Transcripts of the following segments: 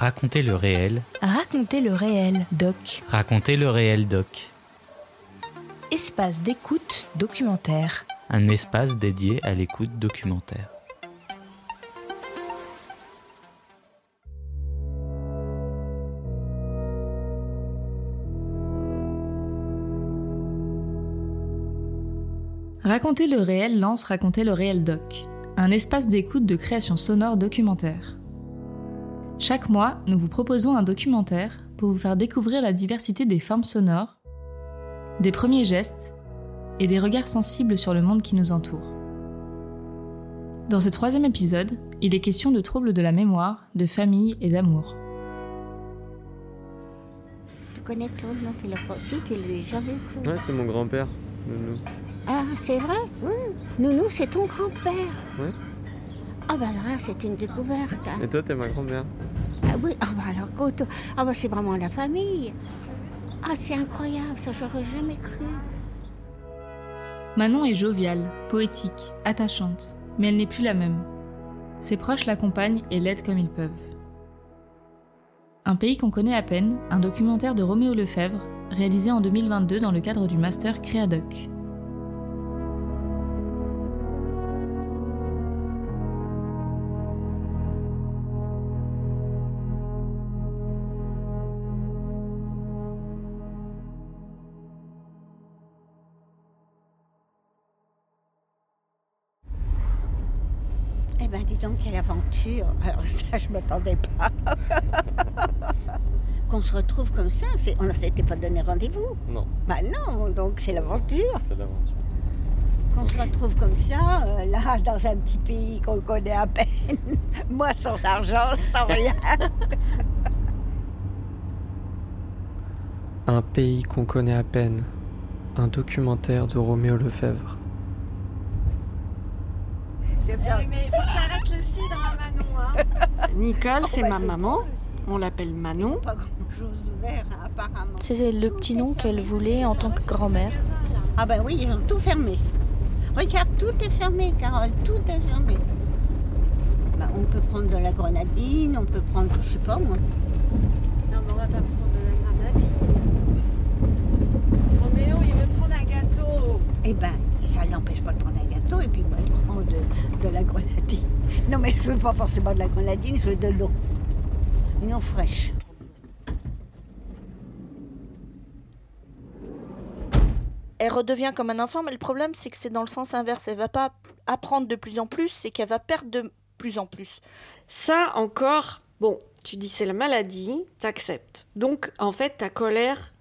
Racontez le réel. Racontez le réel, doc. Racontez le réel doc. Espace d'écoute documentaire. Un espace dédié à l'écoute documentaire. Raconter le réel lance Raconter le réel doc, un espace d'écoute de création sonore documentaire. Chaque mois, nous vous proposons un documentaire pour vous faire découvrir la diversité des formes sonores, des premiers gestes et des regards sensibles sur le monde qui nous entoure. Dans ce troisième épisode, il est question de troubles de la mémoire, de famille et d'amour. Tu connais Claude, non Tu l'as pas Si, tu l'as jamais vu, Claude. Ouais, c'est mon grand-père. Nounou. Ah, c'est vrai? Oui. Nounou, c'est ton grand-père. Ouais. Ah, bah alors là, c'est une découverte. hein. Et toi, t'es ma grand-mère. Ah oui, ah bah alors, écoute, ah bah c'est vraiment la famille. Ah, c'est incroyable, ça, j'aurais jamais cru. Manon est joviale, poétique, attachante, mais elle n'est plus la même. Ses proches l'accompagnent et l'aident comme ils peuvent. Un pays qu'on connaît à peine, un documentaire de Roméo Lefebvre, réalisé en 2022 dans le cadre du master Créadoc. Quelle aventure. Alors ça, je m'attendais pas. Qu'on se retrouve comme ça, c'est- on ne s'était pas donné rendez-vous. Non, Bah non, donc c'est l'aventure. c'est l'aventure. Qu'on se retrouve comme ça, euh, là, dans un petit pays qu'on connaît à peine. Moi, sans argent, sans rien. Un pays qu'on connaît à peine. Un documentaire de Roméo Lefebvre. Vais faire- Mais faut que t'arrêtes le cidre, hein, Manon. Hein. Nicole, c'est bah, ma maman. On l'appelle Manon. Pas grand-chose d'ouvert, hein, apparemment. C'est le petit nom qu'elle voulait en tant que grand-mère. Ah ben oui, ils ont tout fermé. Regarde, tout est fermé, Carole, tout est fermé. Bah, on peut prendre de la grenadine, on peut prendre, je sais pas moi. Non, mais on va pas prendre de la grenadine. Roméo, il veut prendre un gâteau. Eh ben, ça n'empêche pas de prendre un gâteau et puis moi je prends de, de la grenadine. Non mais je veux pas forcément de la grenadine, je veux de l'eau. Une eau fraîche. elle redevient comme un enfant, mais le problème, c'est que c'est dans le sens inverse. Elle va pas apprendre de plus en plus, c'est qu'elle va perdre de plus en plus. Ça, encore, bon, tu dis c'est la maladie, t'acceptes. Donc, en fait, ta colère,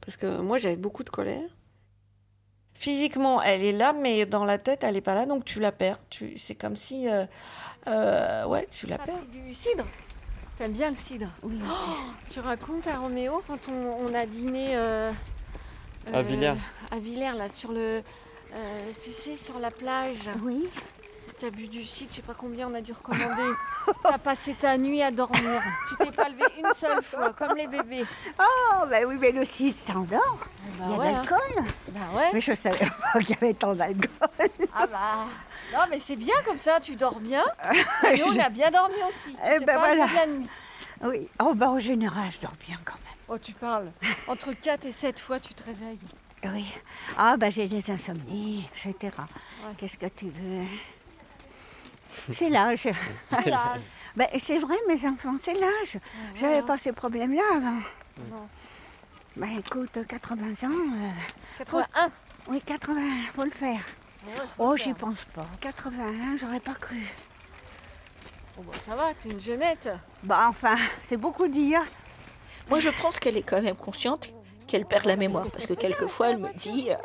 parce que moi j'avais beaucoup de colère, physiquement, elle est là, mais dans la tête, elle est pas là, donc tu la perds. Tu, c'est comme si, euh, euh, ouais, tu la perds. du cidre T'aimes bien le cidre Oui, Tu racontes à Roméo quand on, on a dîné euh, À Villers. À Villers, là, sur le. euh, tu sais, sur la plage. oui. T'as bu du cidre, je sais pas combien on a dû recommander. T'as passé ta nuit à dormir. Tu t'es pas levé une seule fois, comme les bébés. Oh ben oui, mais le cidre s'endort. Bah Il y a ouais, de hein. l'alcool. Bah ouais. Mais je savais pas qu'il y avait tant d'alcool. Ah bah. Non, mais c'est bien comme ça, tu dors bien. Et nous, on a bien dormi aussi. Tu Eh ben voilà. la nuit. Oui. Oh ben en général, je dors bien quand même. Oh, tu parles. Entre 4 et 7 fois, tu te réveilles. Oui. Ah ben j'ai des insomnies, etc. Qu'est-ce que tu veux C'est l'âge. C'est l'âge. Ben, c'est vrai, mes enfants, c'est l'âge. J'avais pas ces problèmes-là avant. Non. Ben écoute, 80 ans, euh, 81. oui, 80, faut le faire. Ouais, faut Oh, j'y pense pas. 81, j'aurais pas cru. Bon, bah, ça va, t'es une jeunette. Bah enfin, c'est beaucoup dire. Moi, je pense qu'elle est quand même consciente qu'elle perd la mémoire, parce que quelquefois, elle me dit euh,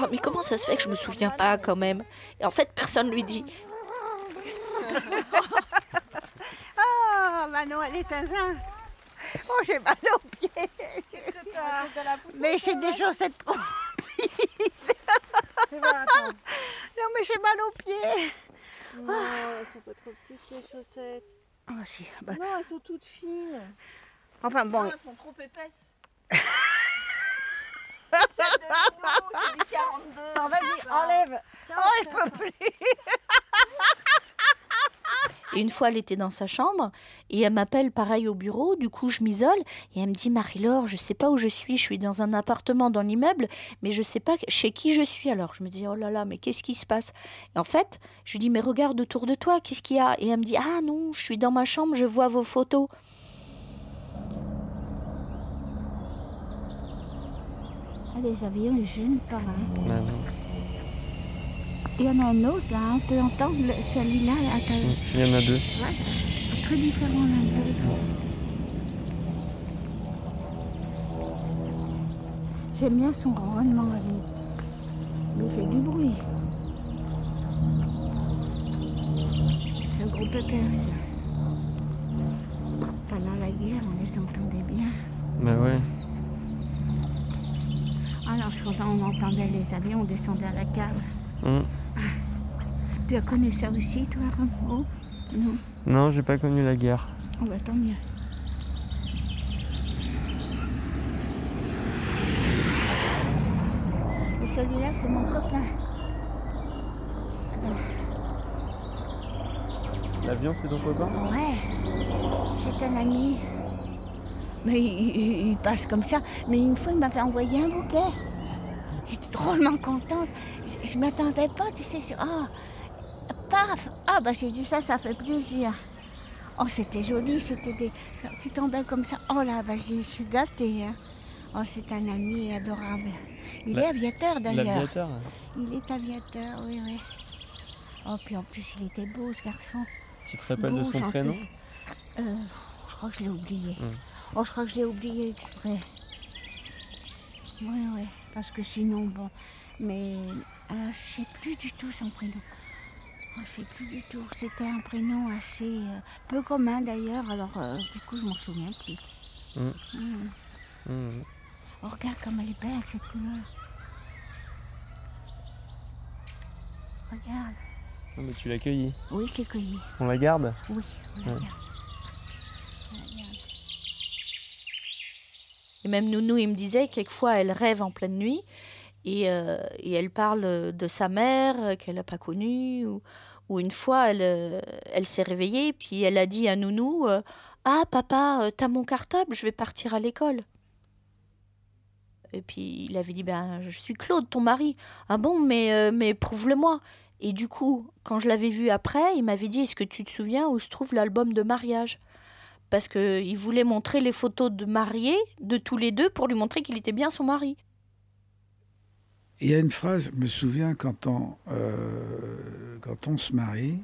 Oh, mais comment ça se fait que je me souviens pas quand même? Et en fait, personne lui dit Oh, Manon, elle est zinzin. Oh, j'ai mal aux pieds. Qu'est-ce que t'as? De la poussette Mais j'ai des chaussettes trop. Attends. Non, mais j'ai mal aux pieds. Non, elles sont pas trop petites les chaussettes. Oh, si. bah, Non, elles sont toutes fines. Enfin bon, elles sont trop épaisses. C'est du 42. Non, vas-y, enlève. Tiens, oh, je peux plus. Et une fois, elle était dans sa chambre et elle m'appelle pareil au bureau. Du coup, je m'isole et elle me dit Marie-Laure, je sais pas où je suis. Je suis dans un appartement dans l'immeuble, mais je sais pas chez qui je suis. Alors, je me dis Oh là là, mais qu'est-ce qui se passe? Et en fait, je lui dis Mais regarde autour de toi, qu'est-ce qu'il y a? Et elle me dit Ah non, je suis dans ma chambre, je vois vos photos. Ah, les avions, ils gênent pas. hein. Ouais, non. Il y en a un autre là, on peut entendre celui-là. là, t'as- Mm. Il y en a deux. Ouais, très différent l'un de l'autre. J'aime bien son ronronnement à lui. Il fait du bruit. C'est un gros pépère ça. Pendant la guerre, on les entendait bien. Bah ouais. Alors quand on entendait les avions, on descendait à la cave. Mm. Tu as connu ça aussi, toi, Rambo Non Non, j'ai pas connu la guerre. Oh, bah, tant mieux. Et celui-là, c'est mon copain. L'avion, c'est ton copain? Ouais, c'est un ami. Mais il, il- il passe comme ça. Mais une fois, il m'avait envoyé un bouquet. J'étais drôlement contente. Je, je m'attendais pas, tu sais. sur- Ah, paf Ah, bah j'ai dit ça, ça fait plaisir. Oh, c'était joli, c'était des. qui tombaient comme ça. Oh là, bah j'ai- je suis gâtée. hein. Oh, c'est un ami adorable. Il La- est aviateur d'ailleurs. L'aviateur Il est aviateur, oui, oui. Oh, puis en plus, il était beau, ce garçon. Tu te rappelles de son chanté. prénom? Euh, je crois que je l'ai oublié. Hmm. Oh, je crois que je l'ai oublié exprès. Oui, oui, parce que sinon, bon. Mais euh, je sais plus du tout son prénom. Oh, je sais plus du tout. C'était un prénom assez euh, peu commun d'ailleurs, alors euh, du coup, je m'en souviens plus. Hmm. Hmm. Mm. Oh, regarde comme elle est belle, cette couleur. Regarde. Non, mais tu l'as cueilli. Oui, je l'ai cueilli. On la garde? Oui, on la Ouais. garde. On la garde. Et même Nounou, il me disait que quelquefois elle rêve en pleine nuit et, euh, et elle parle de sa mère euh, qu'elle n'a pas connue. Ou, une fois, elle, euh, s'est réveillée puis elle a dit à Nounou euh, Ah, papa, euh, t'as mon cartable, je vais partir à l'école. Et puis il avait dit Ben, je suis Claude, ton mari. Ah bon, mais, euh, mais prouve-le-moi. Et du coup, quand je l'avais vu après, il m'avait dit Est-ce que tu te souviens où se trouve l'album de mariage? Parce qu'il voulait montrer les photos de mariés de tous les deux pour lui montrer qu'il était bien son mari. Il y a une phrase, je me souviens, quand on, euh, quand on se marie,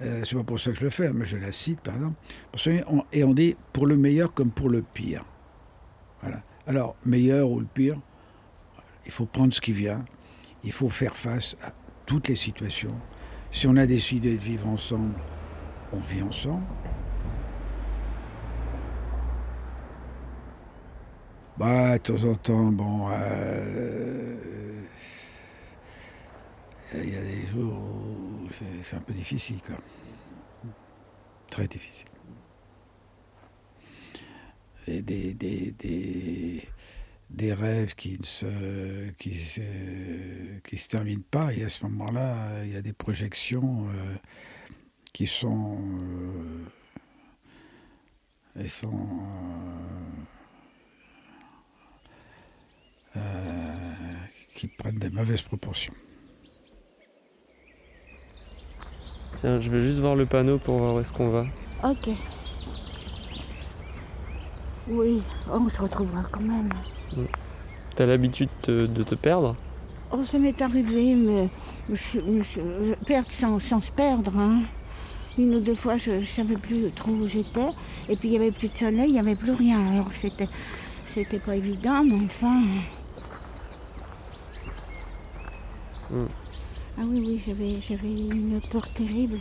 euh, c'est pas pour ça que je le fais, mais je la cite par exemple, on- et on dit pour le meilleur comme pour le pire. Voilà. Alors, meilleur ou le pire, il faut prendre ce qui vient, il faut faire face à toutes les situations. Si on a décidé de vivre ensemble, on vit ensemble. Bah, de temps en temps, bon, euh, il y a des jours où c'est un peu difficile, quoi. Très difficile. Et des, des, des, des rêves qui ne se, qui se, qui se terminent pas, et à ce moment-là, il y a des projections euh, qui sont. euh, elles sont. euh, euh, qui prennent des mauvaises proportions. Tiens, je vais juste voir le panneau pour voir où est-ce qu'on va. Ok. Oui, on se retrouvera quand même. T'as l'habitude de, de te perdre? Oh, ça m'est arrivé, mais je, je- je- perdre sans, sans se perdre. hein. Une ou deux fois, je ne savais plus trop où j'étais. Et puis, il n'y avait plus de soleil, il n'y avait plus rien. Alors, c'était, c'était pas évident, mais enfin. Mm. Ah oui, oui, j'avais, j'avais une peur terrible.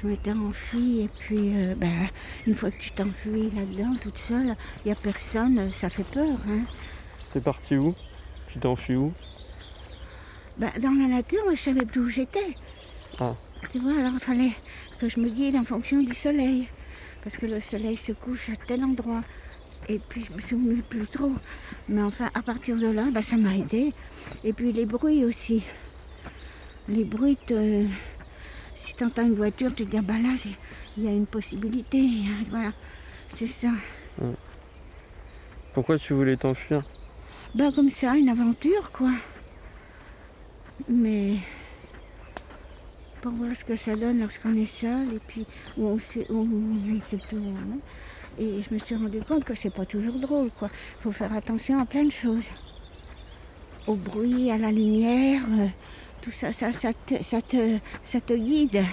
Je m'étais enfuie, et puis, euh, ben, une fois que tu t'enfuis là-dedans, toute seule, il n'y a personne, ça fait peur. Hein. T'es parti où? Tu t'enfuis où? Ben, dans la nature, je savais plus où j'étais. Ah. Tu vois, alors il fallait que je me guide en fonction du soleil. Parce que le soleil se couche à tel endroit. Et puis je me souviens plus trop. Mais enfin, à partir de là, ben, ça m'a aidé. Et puis les bruits aussi. Les bruits, te- si tu entends une voiture, tu te dis, ah bah là, il y a une possibilité. hein, Voilà, c'est ça. Pourquoi tu voulais t'enfuir? Bah comme ça, une aventure, quoi. Mais pour voir ce que ça donne lorsqu'on est seul et puis où on, sait, où on ne sait plus où on est. Et je me suis rendu compte que c'est pas toujours drôle, quoi. faut faire attention à plein de choses. Au bruit, à la lumière, euh, tout ça, ça, ça, te, guide.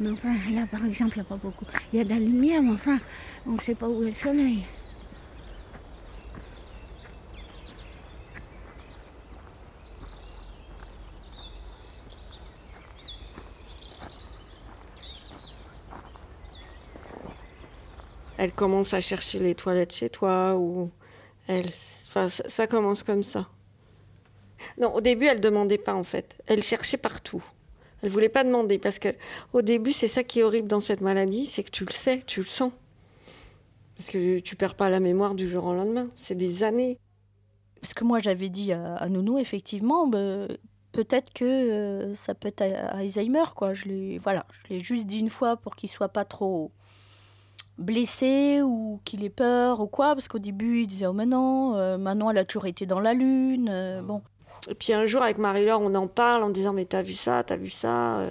Mais enfin, là, par exemple, il n'y a pas beaucoup. Il y a de la lumière, mais enfin, on ne sait pas où est le soleil. Elle commence à chercher les toilettes chez toi ou elle, enfin, ça commence comme ça. Non, au début, elle demandait pas en fait. Elle cherchait partout. Elle voulait pas demander parce que au début, c'est ça qui est horrible dans cette maladie, c'est que tu le sais, tu le sens. Parce que tu perds pas la mémoire du jour au lendemain. C'est des années. Parce que moi, j'avais dit à, à Nounou, effectivement, bah, peut-être que euh, ça peut être Alzheimer, quoi. Je l'ai, voilà, je l'ai juste dit une fois pour qu'il soit pas trop blessé ou qu'il ait peur ou quoi. Parce qu'au début, il disait, oh, mais non, euh, Manon, elle a toujours été dans la lune. euh, bon. Et puis un jour, avec Marie-Laure, on en parle en disant Mais t'as vu ça, t'as vu ça euh.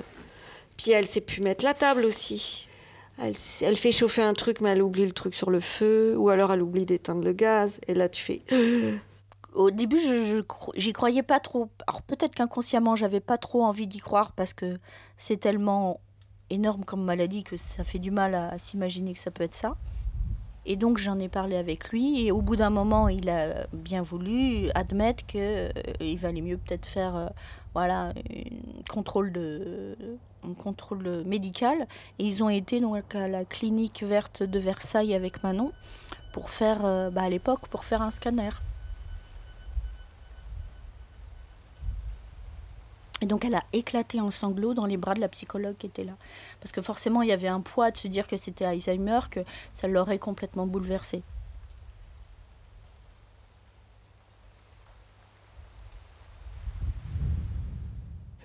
Puis elle sait plus mettre la table aussi. Elle, fait chauffer un truc, mais elle oublie le truc sur le feu. Ou alors elle oublie d'éteindre le gaz. Et là, tu fais Au début, je, j'y croyais pas trop. Alors peut-être qu'inconsciemment, j'avais pas trop envie d'y croire parce que c'est tellement énorme comme maladie que ça fait du mal à s'imaginer que ça peut être ça. Et donc j'en ai parlé avec lui et au bout d'un moment, il a bien voulu admettre que euh, valait mieux peut-être faire euh, voilà un contrôle de un contrôle médical et ils ont été donc à la clinique verte de Versailles avec Manon pour faire euh, bah, à l'époque pour faire un scanner. Et donc elle a éclaté en sanglots dans les bras de la psychologue qui était là. Parce que forcément, il y avait un poids de se dire que c'était Alzheimer, que ça l'aurait complètement bouleversée.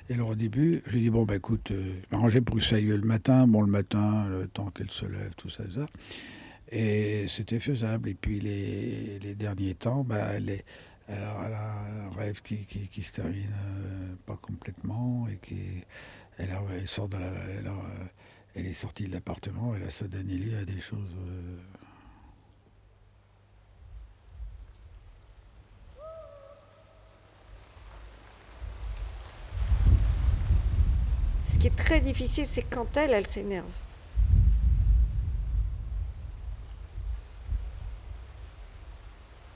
Et alors au début, j'ai dit, bon, bah écoute, euh, je m'arrangeais pour que ça aille le matin. Bon, le matin, le temps qu'elle se lève, tout ça, ça. Et c'était faisable. Et puis les, les derniers temps, bah, elle, est, elle, a, elle a un rêve qui, qui, se termine euh, pas complètement. Et qui, elle, elle sort de la, elle, elle est sortie de l'appartement, elle a donné lieu à des choses. euh, Ce qui est très difficile, c'est quand elle, elle s'énerve.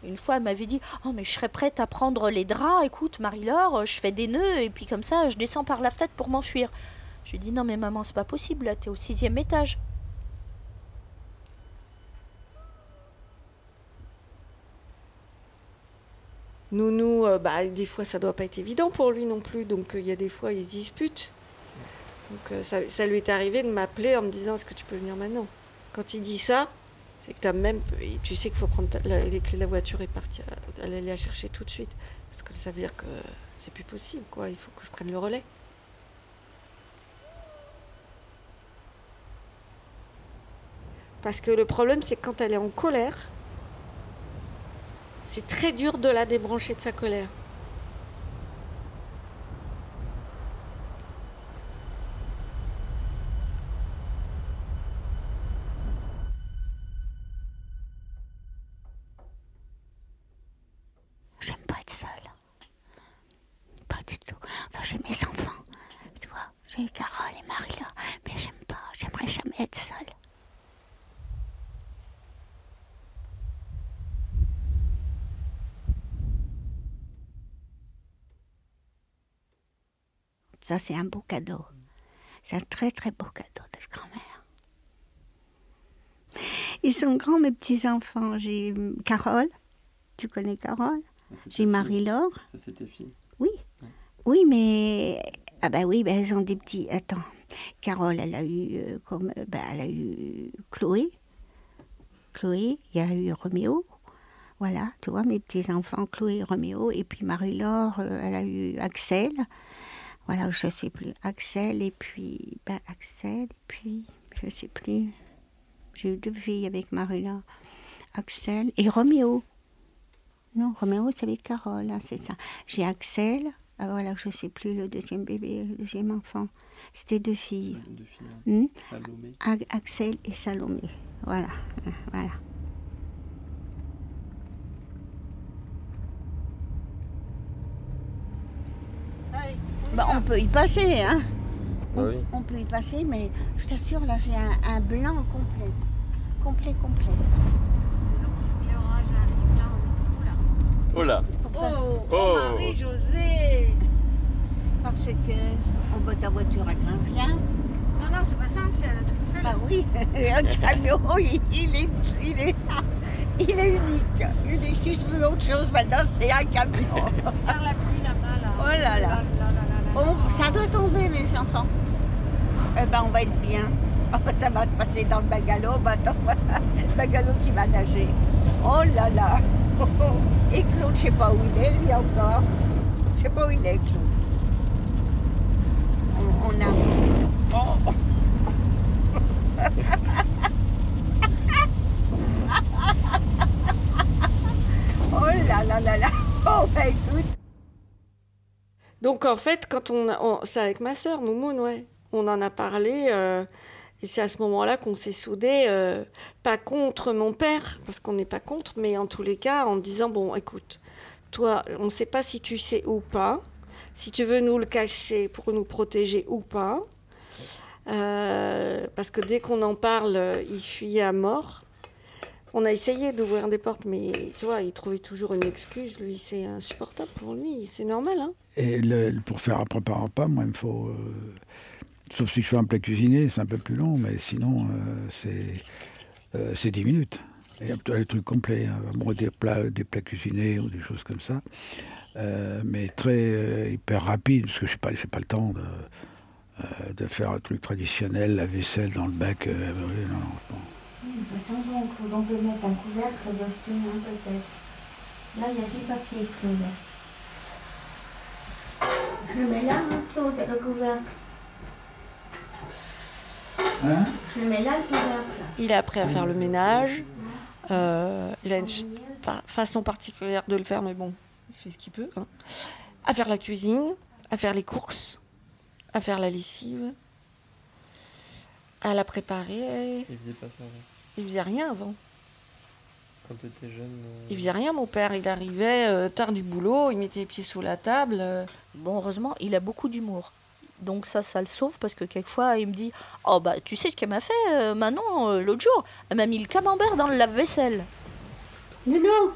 Une fois, elle m'avait dit Oh, mais je serais prête à prendre les draps. Écoute, Marie-Laure, je fais des nœuds et puis comme ça, je descends par la fenêtre pour m'enfuir. Je lui ai dit Non, mais maman, c'est pas possible. Là, t'es au sixième étage. Nounou, euh, bah, des fois, ça doit pas être évident pour lui non plus. Donc, euh, il y a des fois, il se dispute. Donc, euh, ça, ça lui est arrivé de m'appeler en me disant Est-ce que tu peux venir maintenant? Quand il dit ça, c'est que as même, tu sais qu'il faut prendre les clés de la voiture et partir, aller la chercher tout de suite. Parce que ça veut dire que c'est plus possible, quoi. Il faut que je prenne le relais. Parce que le problème, c'est quand elle est en colère, c'est très dur de la débrancher de sa colère. J'aime pas être seule. Pas du tout. Enfin, j'ai mes enfants. Tu vois, j'ai Carole et Marie là. Mais j'aime pas. J'aimerais jamais être seule. Ça, c'est un beau cadeau. C'est un très très beau cadeau d'être grand-mère. Ils sont grands, mes petits-enfants. J'ai hum, Carole. Tu connais Carole? J'ai Marie-Laure. Ça, c'est tes filles. Oui. Oui, mais. Ah, bah oui, bah, elles ont des petits. Attends. Carole, elle a eu. euh, comme, euh, bah, elle a eu Chloé. Chloé, il y a eu Roméo. Voilà, tu vois, mes petits-enfants, Chloé et Roméo. Et puis Marie-Laure, euh, elle a eu Axel. Voilà, je sais plus. Axel et puis, ben Axel et puis, je sais plus. J'ai eu deux filles avec Marina. Axel et Roméo. Non, Roméo, c'est avec Carole, hein, c'est ça. J'ai Axel, ah, voilà, je sais plus, le deuxième bébé, le deuxième enfant. C'était deux filles. Deux filles. Hmm? Salomé. Axel et Salomé. Voilà, euh, voilà. Bah, on peut y passer, hein Ah oui. On peut y passer, mais je t'assure, là, j'ai un, un blanc complet. Complet, complet. Donc si l'orage arrive, là, on est tout là. Oh là Pourquoi Oh, Oh. Marie-Josée Parce que on botte ta voiture un chien. Non, non, c'est pas ça, c'est à la triplette. Bah oui, un camion, il, il est, il, est, il est unique. Unique. Si je veux autre chose maintenant, c'est un camion. Par la pluie là-bas, là. Oh là là. On- ça doit tomber, mes enfants. Eh ben, on va être bien. Ça va passer dans le bagalo. Le bagalo qui va nager. Oh là là. Et Claude, je sais pas où il est, lui encore. Je sais pas où il est, Claude. On, a. Oh. oh là là là là. Oh bah écoute. Donc en fait, quand on, c'est avec ma sœur, Moumoun, on en a parlé. euh, et c'est à ce moment-là qu'on s'est soudés, euh, pas contre mon père, parce qu'on n'est pas contre, mais en tous les cas, en disant bon, écoute, toi, on ne sait pas si tu sais ou pas, si tu veux nous le cacher pour nous protéger ou pas, Euh, parce que dès qu'on en parle, il fuyait à mort. On a essayé d'ouvrir des portes, mais tu vois, il trouvait toujours une excuse. Lui, c'est insupportable pour lui, c'est normal, hein. Et le- pour faire un préparer un repas, moi, il me faut. euh, sauf si je fais un plat cuisiné, c'est un peu plus long, mais sinon, euh, c'est euh, c'est 10 minutes. Et les trucs complets. hein. Bon, des, plats, des plats cuisinés ou des choses comme ça. Euh, mais très euh, hyper rapide, parce que je n'ai pas, pas le temps de, euh, faire un truc traditionnel, la vaisselle dans le bac. euh, oui, non, non. Ça sent Claude. On peut mettre un couvercle dessus, hein, peut-être. Là, il y a du papier, Claude. Je le mets là, Claude, le couvercle. Hein? Je le mets là, le couvercle. Il est après à faire le ménage. Euh, il a une façon particulière de le faire, mais bon, il fait ce qu'il peut. hein. À faire la cuisine, à faire les courses, à faire la lessive, à la préparer. Il faisait pas ça avant. Il faisait rien avant. Quand tu étais jeune. euh, Il faisait rien, mon père. Il arrivait euh, tard du boulot, il mettait les pieds sous la table. euh. Bon, heureusement, il a beaucoup d'humour. Donc ça, ça le sauve parce que quelquefois, il me dit « Oh bah, tu sais ce qu'elle m'a fait, euh, Manon, euh, l'autre jour? Elle m'a mis le camembert dans le lave-vaisselle. Nounou,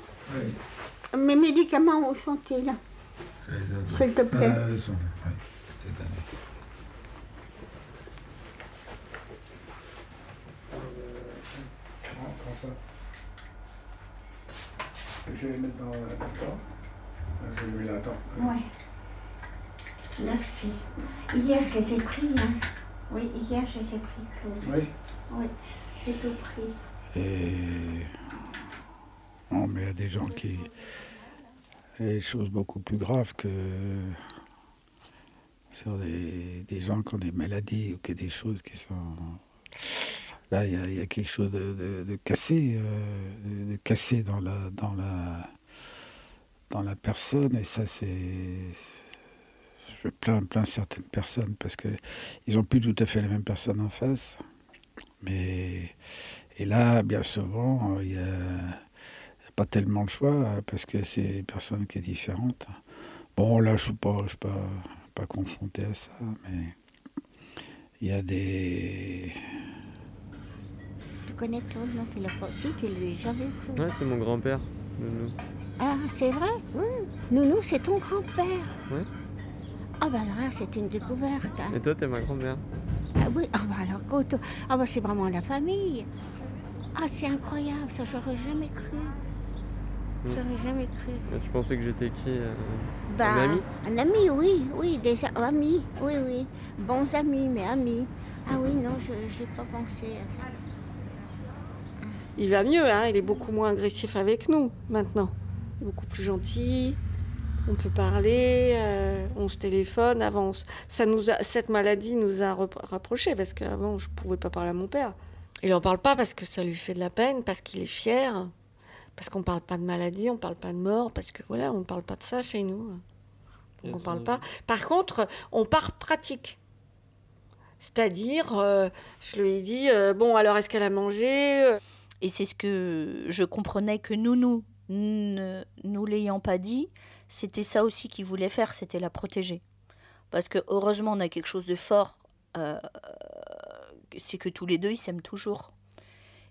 mes médicaments ont chanté, là. S'il te plaît. Euh, ils sont- ouais, c'est dingue. Prends- prends ça. Je vais les mettre dans la d'accord. Je vais les attends. Ouais. Merci. Hier, je les ai pris, hein. Oui, hier, je les ai pris, Claude. Oui. Oui, j'ai tout pris. Et. Non, mais il y a des gens qui. Il y a des choses beaucoup plus graves que. Sur des, des gens qui ont des maladies ou qui ont des choses qui sont. Là, il y a, quelque chose de, de- de cassé, euh, de, de cassé dans la, dans, la, dans la personne. Et ça, c'est. Je plains, plains certaines personnes parce qu'ils n'ont plus tout à fait la même personne en face. Mais. Et là, bien souvent, euh, il n'y a, pas tellement le choix euh, parce que c'est une personne qui est différente. Bon, là, je suis pas, je suis pas, pas confronté à ça, mais il y a des. Tu connais Claude, non Tu l'as pas Si, tu l'as. Ouais, c'est mon grand-père. Nounou. Ah, c'est vrai? Oui. Nounou, c'est ton grand-père. Ouais. Ah, bah alors là, c'est une découverte. hein. Et toi, t'es ma grand-mère. Ah oui, ah bah alors, ah bah c'est vraiment la famille. Ah, c'est incroyable, ça, j'aurais jamais cru. Mm. J'aurais jamais cru. Tu pensais que j'étais qui euh, Bah, Un ami? Un ami, oui, oui, des amis, oui, oui. Bons amis, mais amis. Ah oui, non, je n'ai pas pensé à ça. Il va mieux, hein. Il est beaucoup moins agressif avec nous maintenant. Il est beaucoup plus gentil. on peut parler, euh, on se téléphone, avance. Ça nous a, cette maladie nous a rapprochés parce qu'avant, je ne pouvais pas parler à mon père. Il n'en parle pas parce que ça lui fait de la peine, parce qu'il est fier, parce qu'on ne parle pas de maladie, on ne parle pas de mort, parce que voilà, on ne parle pas de ça chez nous. Donc, on parle pas. Par contre, on part pratique. C'est-à-dire, euh, je lui ai dit, euh, bon, alors est-ce qu'elle a mangé euh, Et c'est ce que je comprenais que nous, nous, ne nous l'ayant pas dit, c'était ça aussi qu'il voulait faire, c'était la protéger. Parce que heureusement, on a quelque chose de fort, euh, c'est que tous les deux, ils s'aiment toujours.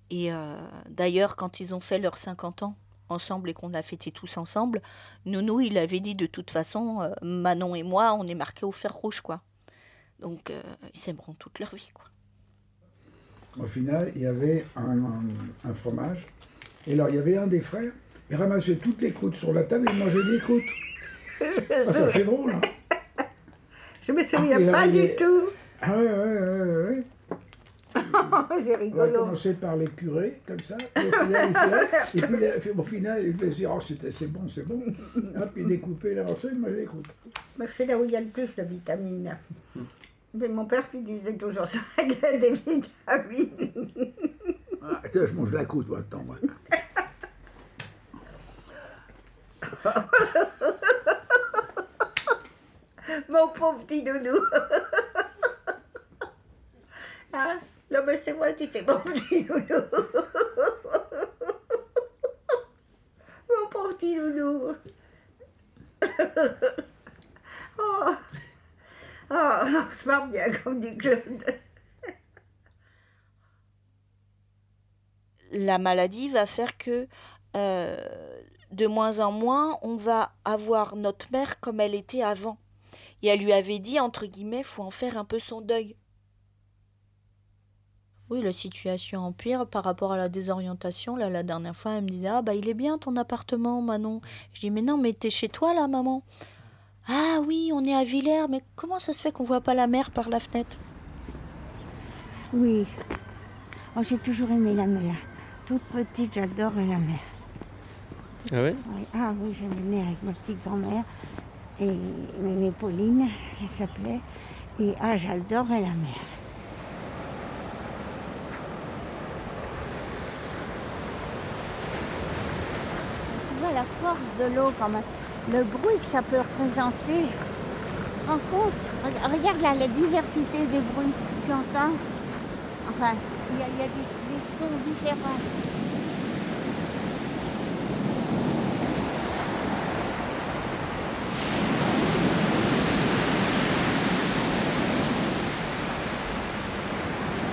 Et euh, d'ailleurs, quand ils ont fait leurs 50 ans ensemble et qu'on a fêté tous ensemble, Nounou, il avait dit de toute façon, euh, Manon et moi, on est marqués au fer rouge, quoi. Donc, ils s'aimeront toute leur vie, quoi. Au final, il y avait un, un- un fromage. Et alors, il y avait un des frères, il ramassait toutes les croûtes sur la table et il mangeait des croûtes. Ah, ça fait drôle, hein Je me souviens Ah, pas du tout. Ah ouais, ouais, ouais. C'est On a rigolo. commencé par les curés, comme ça. Et au final, il fait- et puis, au final, il faisait dire, oh, c'était- c'est bon, c'est bon. Découpait, il avançait, il mangeait des croûtes. Bah, C'est là où il y a le plus de vitamines. Mais mon père qui disait toujours ça, des vitamines. Ah, tiens, je mange la croûte maintenant, moi. Mon pauvre petit doudou. Hein Non, mais c'est moi qui sais mon petit doudou. Mon pauvre petit doudou. On se marre bien, comme dit Claude. la maladie va faire que euh, de moins en moins, on va avoir notre mère comme elle était avant. Et elle lui avait dit, entre guillemets, faut en faire un peu son deuil. Oui, la situation empire par rapport à la désorientation. Là, la dernière fois, elle me disait Ah, bah, il est bien ton appartement, Manon. Je dis Mais non, mais t'es chez toi, là, maman. Ah oui, on est à Villers, mais comment ça se fait qu'on voit pas la mer par la fenêtre? Oui. Oh, j'ai toujours aimé la mer. Toute petite, j'adorais la mer. Ah ouais? Oui. Ah oui, je venais avec ma petite grand-mère et mémé Pauline, elle s'appelait. Et ah, j'adorais la mer. Tu vois la force de l'eau quand même, le bruit que ça peut représenter. Rends compte Re- Regarde là, la diversité des bruits que tu entends. Enfin, il y a, des, sons différents.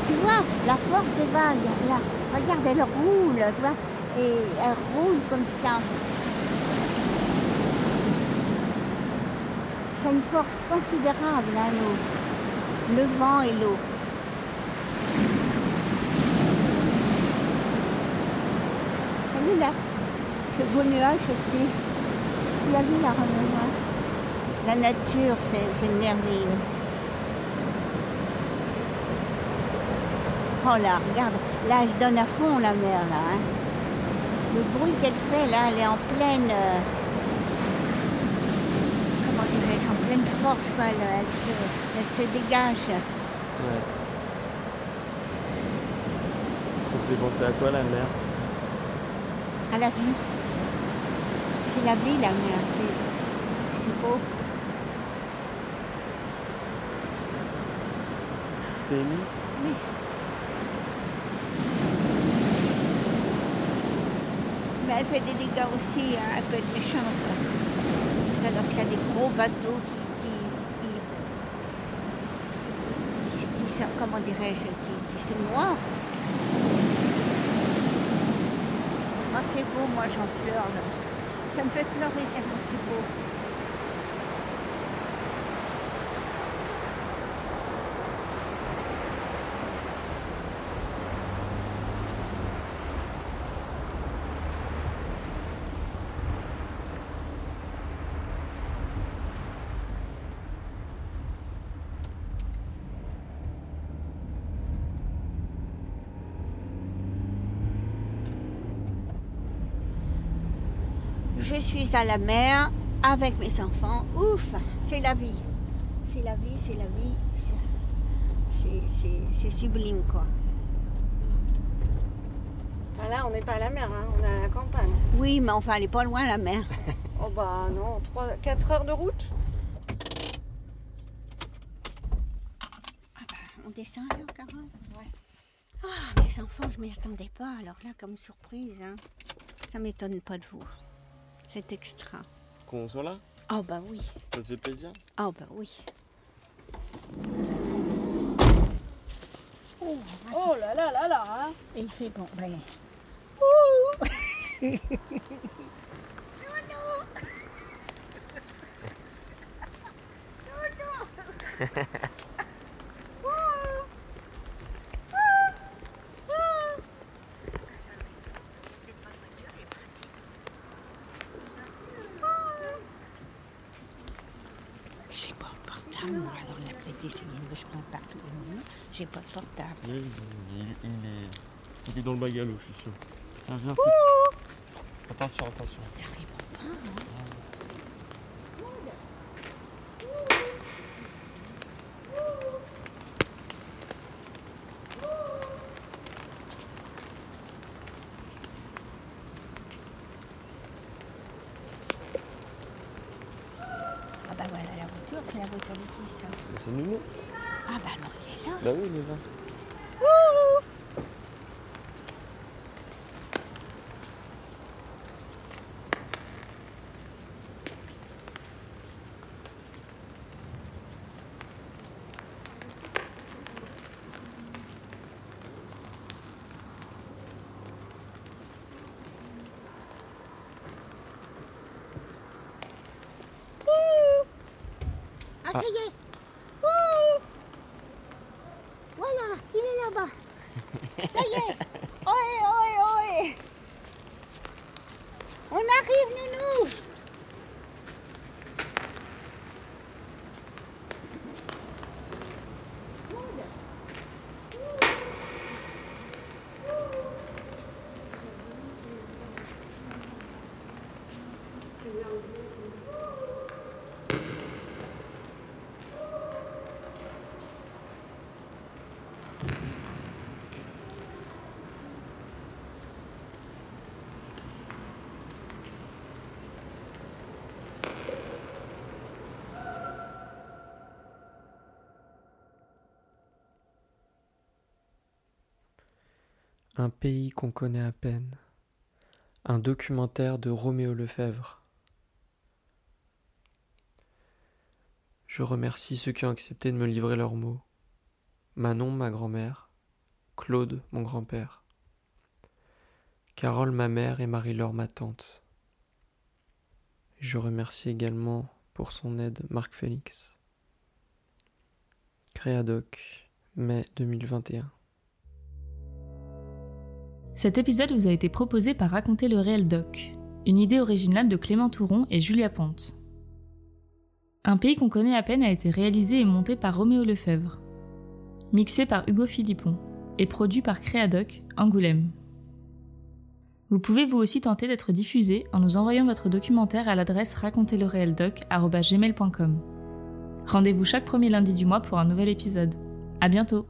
Tu vois, la force des vagues, là, regarde, elle roule, tu vois, et elle roule comme ça. Une force considérable, hein, l'eau. Le vent et l'eau. Elle est là. Ce beau nuage aussi. L'as vu, la La nature, c'est merveilleux. Oh là, regarde, là se donne à fond la mer là. hein. Le bruit qu'elle fait là, elle est en pleine. euh, comment dirais-je, en pleine force quoi. Elle, elle se, elle se dégage. Ouais. Ça te fait penser à quoi la mer? À la vie. C'est la vie la mer, c'est, c'est beau. T'es ému Oui. Mais elle fait des dégâts aussi, hein, elle peut être méchante. Parce que lorsqu'il y a des gros bateaux qui, qui, qui- qui sont- comment dirais-je, qui, qui se c'est beau, moi j'en pleure. Ça me fait pleurer c'est beau. Je suis à la mer avec mes enfants. Ouf, c'est la vie. C'est la vie, c'est la vie. C'est- sublime, quoi. Bah là, on n'est pas à la mer, hein, on est à la campagne. Oui, mais enfin, elle est pas loin, la mer. Oh bah non, 3, 4 heures de route On descend là, Carole Ouais. Ah, mes enfants, je m'y attendais pas. Alors là, comme surprise, hein, ça m'étonne pas de vous. C'est extra. Qu'on soit là Oh bah oui. Ça te fait plaisir Oh bah oui. Oh, Oh là là là là hein. Et il fait bon. Ben... Ouh J'ai pas de portable, moi. alors il a peut-être essayé de me prendre partout et moi, j'ai pas portable. Il, il est, il est dans le bagalo, je suis sûr. Viens, viens. Attention, attention. Ça répond pas, hein. Ah bah voilà la voiture, c'est la voiture de qui ça? Mais C'est Nounou. Ah bah alors il est là. Bah oui, il est là. Ah, ça y est Ouh Voilà, il est là-bas. Ça y est Ohé, ohé, ohé On arrive, nounou Un pays qu'on connaît à peine. Un documentaire de Roméo Lefebvre. Je remercie ceux qui ont accepté de me livrer leurs mots. Manon, ma grand-mère. Claude, mon grand-père. Carole, ma mère, et Marie-Laure, ma tante. Je remercie également pour son aide Marc Félix. Créadoc, mai 2021. Cet épisode vous a été proposé par Raconter le réel doc, une idée originale de Clément Touron et Julia Ponte. Un pays qu'on connaît à peine a été réalisé et monté par Roméo Lefebvre, mixé par Hugo Philippon et produit par Créadoc, Angoulême. Vous pouvez vous aussi tenter d'être diffusé en nous envoyant votre documentaire à l'adresse raconterlereeldoc.gmail.com. Rendez-vous chaque premier lundi du mois pour un nouvel épisode. À bientôt!